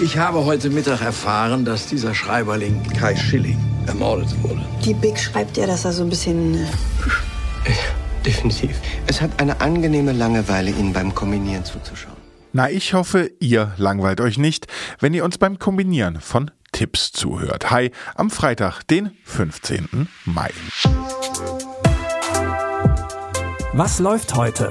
Ich habe heute Mittag erfahren, dass dieser Schreiberling Kai Schilling ermordet wurde. Die Big schreibt ja, dass er so ein bisschen. Äh, definitiv. Es hat eine angenehme Langeweile, Ihnen beim Kombinieren zuzuschauen. Na, ich hoffe, ihr langweilt euch nicht, wenn ihr uns beim Kombinieren von Tipps zuhört. Hi, am Freitag, den 15. Mai. Was läuft heute?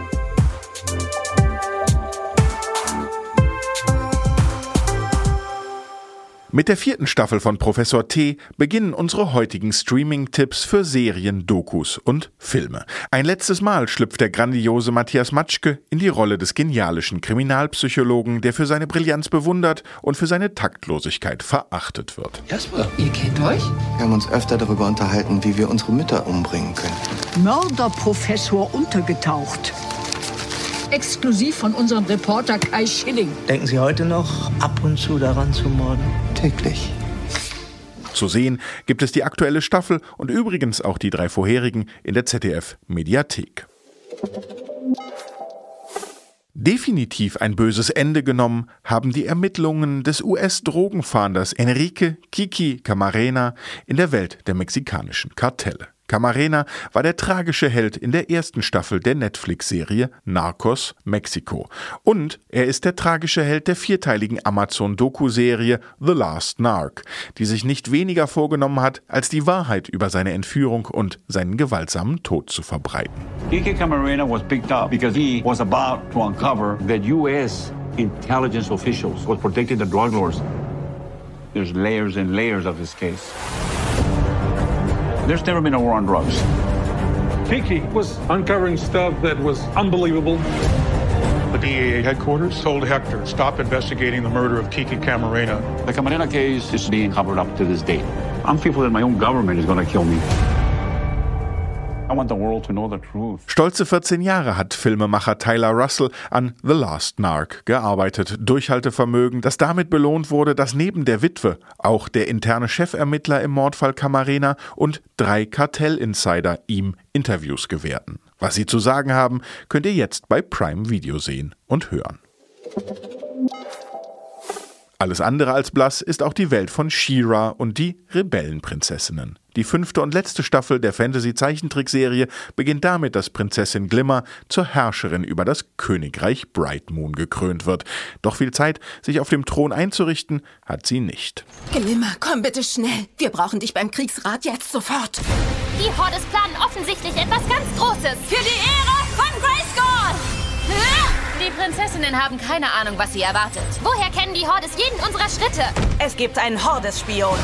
Mit der vierten Staffel von Professor T beginnen unsere heutigen Streaming-Tipps für Serien, Dokus und Filme. Ein letztes Mal schlüpft der grandiose Matthias Matschke in die Rolle des genialischen Kriminalpsychologen, der für seine Brillanz bewundert und für seine Taktlosigkeit verachtet wird. Jasper, ihr kennt euch? Wir haben uns öfter darüber unterhalten, wie wir unsere Mütter umbringen können. Mörderprofessor untergetaucht exklusiv von unserem Reporter Kai Schilling. Denken Sie heute noch ab und zu daran zu morden? Täglich. Zu sehen gibt es die aktuelle Staffel und übrigens auch die drei vorherigen in der ZDF Mediathek. Definitiv ein böses Ende genommen haben die Ermittlungen des US-Drogenfahnders Enrique Kiki Camarena in der Welt der mexikanischen Kartelle. Camarena war der tragische Held in der ersten Staffel der Netflix-Serie Narcos Mexico. Und er ist der tragische Held der vierteiligen Amazon-Doku-Serie The Last Narc, die sich nicht weniger vorgenommen hat, als die Wahrheit über seine Entführung und seinen gewaltsamen Tod zu verbreiten. Ike Camarena was picked up because he was about to uncover that U.S. intelligence officials was protecting the drug lords. There's layers and layers of this case. There's never been a war on drugs. Kiki was uncovering stuff that was unbelievable. The DEA headquarters told Hector, stop investigating the murder of Kiki Camarena. The Camarena case is being covered up to this day. I'm fearful that my own government is going to kill me. Stolze 14 Jahre hat Filmemacher Tyler Russell an The Last Narc gearbeitet. Durchhaltevermögen, das damit belohnt wurde, dass neben der Witwe auch der interne Chefermittler im Mordfall Camarena und drei Kartellinsider ihm Interviews gewährten. Was sie zu sagen haben, könnt ihr jetzt bei Prime Video sehen und hören. Alles andere als blass ist auch die Welt von She-Ra und die Rebellenprinzessinnen. Die fünfte und letzte Staffel der Fantasy-Zeichentrickserie beginnt damit, dass Prinzessin Glimmer zur Herrscherin über das Königreich Bright Moon gekrönt wird. Doch viel Zeit, sich auf dem Thron einzurichten, hat sie nicht. Glimmer, komm bitte schnell. Wir brauchen dich beim Kriegsrat jetzt sofort. Die Hordes planen offensichtlich etwas ganz Großes. Für die Ehre von Grayskull! Die Prinzessinnen haben keine Ahnung, was sie erwartet. Woher kennen die Hordes jeden unserer Schritte? Es gibt einen Hordes-Spion.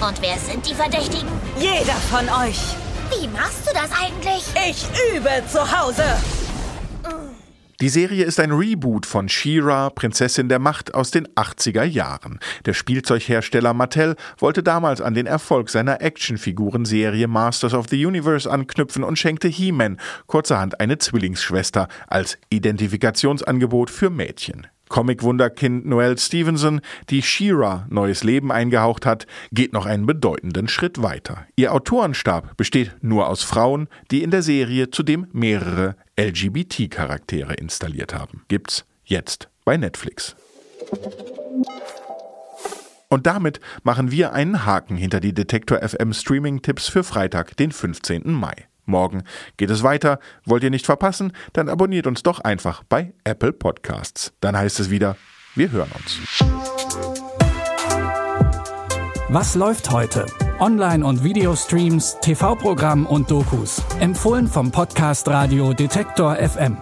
Und wer sind die Verdächtigen? Jeder von euch. Wie machst du das eigentlich? Ich übe zu Hause. Die Serie ist ein Reboot von She-Ra, Prinzessin der Macht aus den 80er Jahren. Der Spielzeughersteller Mattel wollte damals an den Erfolg seiner Actionfigurenserie Masters of the Universe anknüpfen und schenkte He-Man kurzerhand eine Zwillingsschwester als Identifikationsangebot für Mädchen. Comic-Wunderkind Noelle Stevenson, die She-Ra neues Leben eingehaucht hat, geht noch einen bedeutenden Schritt weiter. Ihr Autorenstab besteht nur aus Frauen, die in der Serie zudem mehrere LGBT-Charaktere installiert haben. Gibt's jetzt bei Netflix. Und damit machen wir einen Haken hinter die Detektor FM Streaming-Tipps für Freitag, den 15. Mai. Morgen geht es weiter. Wollt ihr nicht verpassen? Dann abonniert uns doch einfach bei Apple Podcasts. Dann heißt es wieder, wir hören uns. Was läuft heute? Online- und Videostreams, TV-Programm und Dokus. Empfohlen vom Podcast Radio Detektor FM.